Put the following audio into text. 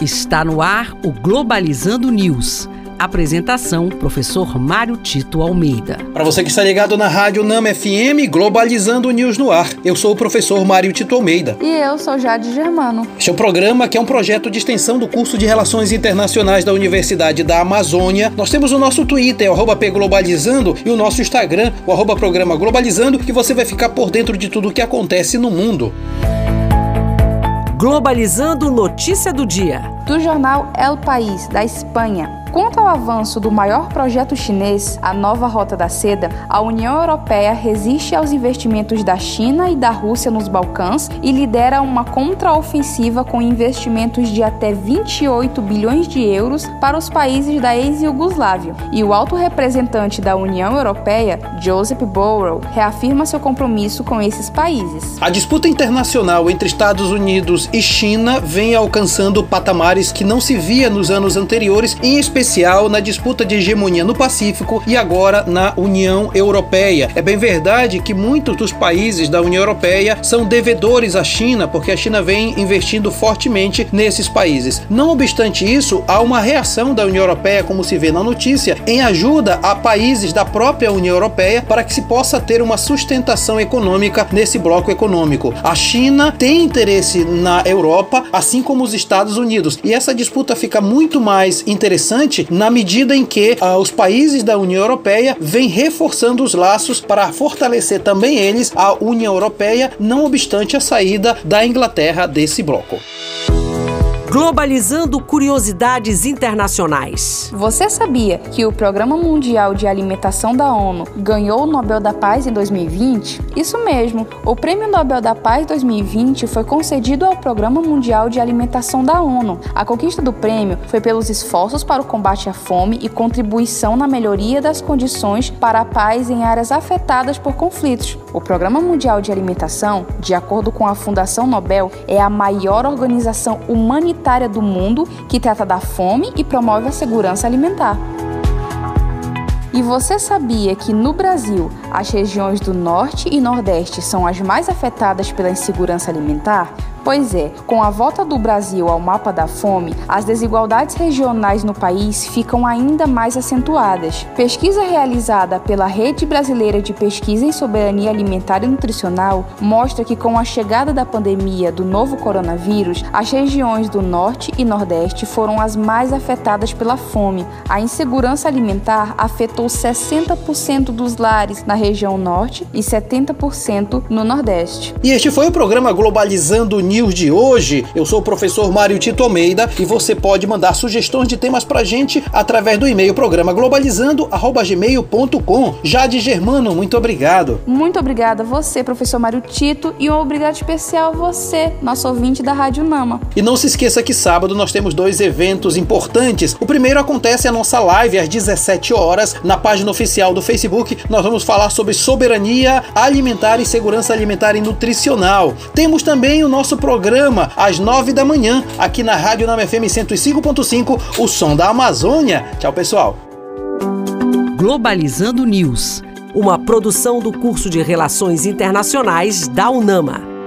Está no ar o Globalizando News. Apresentação: Professor Mário Tito Almeida. Para você que está ligado na Rádio Nama FM, Globalizando News no ar. Eu sou o professor Mário Tito Almeida. E eu sou Jade Germano. Este é um programa que é um projeto de extensão do curso de Relações Internacionais da Universidade da Amazônia. Nós temos o nosso Twitter, o pglobalizando, e o nosso Instagram, o arroba programa Globalizando, que você vai ficar por dentro de tudo o que acontece no mundo. Globalizando notícia do dia. Do jornal El País, da Espanha. Quanto ao avanço do maior projeto chinês, a nova Rota da Seda, a União Europeia resiste aos investimentos da China e da Rússia nos Balcãs e lidera uma contraofensiva com investimentos de até 28 bilhões de euros para os países da ex-Yugoslávia. E o alto representante da União Europeia, Joseph Borrell, reafirma seu compromisso com esses países. A disputa internacional entre Estados Unidos e China vem alcançando patamares que não se via nos anos anteriores, em especial especial na disputa de hegemonia no Pacífico e agora na União Europeia. É bem verdade que muitos dos países da União Europeia são devedores à China, porque a China vem investindo fortemente nesses países. Não obstante isso, há uma reação da União Europeia, como se vê na notícia, em ajuda a países da própria União Europeia para que se possa ter uma sustentação econômica nesse bloco econômico. A China tem interesse na Europa, assim como os Estados Unidos, e essa disputa fica muito mais interessante importante na medida em que ah, os países da União Europeia vêm reforçando os laços para fortalecer também eles a União Europeia, não obstante a saída da Inglaterra desse bloco. Globalizando curiosidades internacionais. Você sabia que o Programa Mundial de Alimentação da ONU ganhou o Nobel da Paz em 2020? Isso mesmo, o Prêmio Nobel da Paz 2020 foi concedido ao Programa Mundial de Alimentação da ONU. A conquista do prêmio foi pelos esforços para o combate à fome e contribuição na melhoria das condições para a paz em áreas afetadas por conflitos. O Programa Mundial de Alimentação, de acordo com a Fundação Nobel, é a maior organização humanitária do mundo que trata da fome e promove a segurança alimentar. E você sabia que no Brasil as regiões do Norte e Nordeste são as mais afetadas pela insegurança alimentar? Pois é, com a volta do Brasil ao mapa da fome, as desigualdades regionais no país ficam ainda mais acentuadas. Pesquisa realizada pela Rede Brasileira de Pesquisa em Soberania Alimentar e Nutricional mostra que com a chegada da pandemia do novo coronavírus, as regiões do Norte e Nordeste foram as mais afetadas pela fome. A insegurança alimentar afetou 60% dos lares na região Norte e 70% no Nordeste. E este foi o programa Globalizando News News de hoje. Eu sou o professor Mário Tito Almeida e você pode mandar sugestões de temas pra gente através do e-mail programa globalizando@gmail.com. Jade Germano, muito obrigado. Muito obrigada a você, professor Mário Tito, e um obrigado especial a você, nosso ouvinte da Rádio Nama. E não se esqueça que sábado nós temos dois eventos importantes. O primeiro acontece a nossa live às 17 horas na página oficial do Facebook. Nós vamos falar sobre soberania alimentar e segurança alimentar e nutricional. Temos também o nosso programa às nove da manhã, aqui na Rádio Nama FM 105.5, o som da Amazônia. Tchau, pessoal. Globalizando News, uma produção do curso de Relações Internacionais da UNAMA.